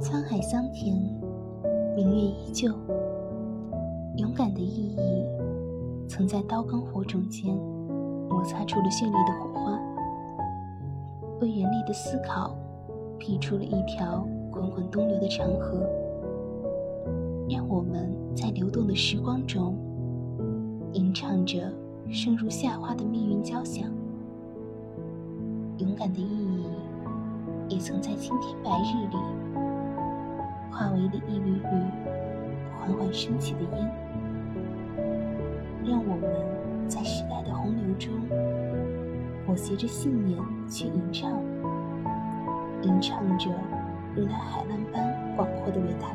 沧海桑田，明月依旧。勇敢的意义，曾在刀耕火种间摩擦出了绚丽的火花，为人类的思考辟出了一条滚滚东流的长河，让我们在流动的时光中吟唱着生如夏花的命运交响。勇敢的意义，也曾在青天白日里化为了一缕缕缓缓升起的烟，让我们在时代的洪流中裹挟着信念去吟唱，吟唱着如那海浪般广阔的伟大。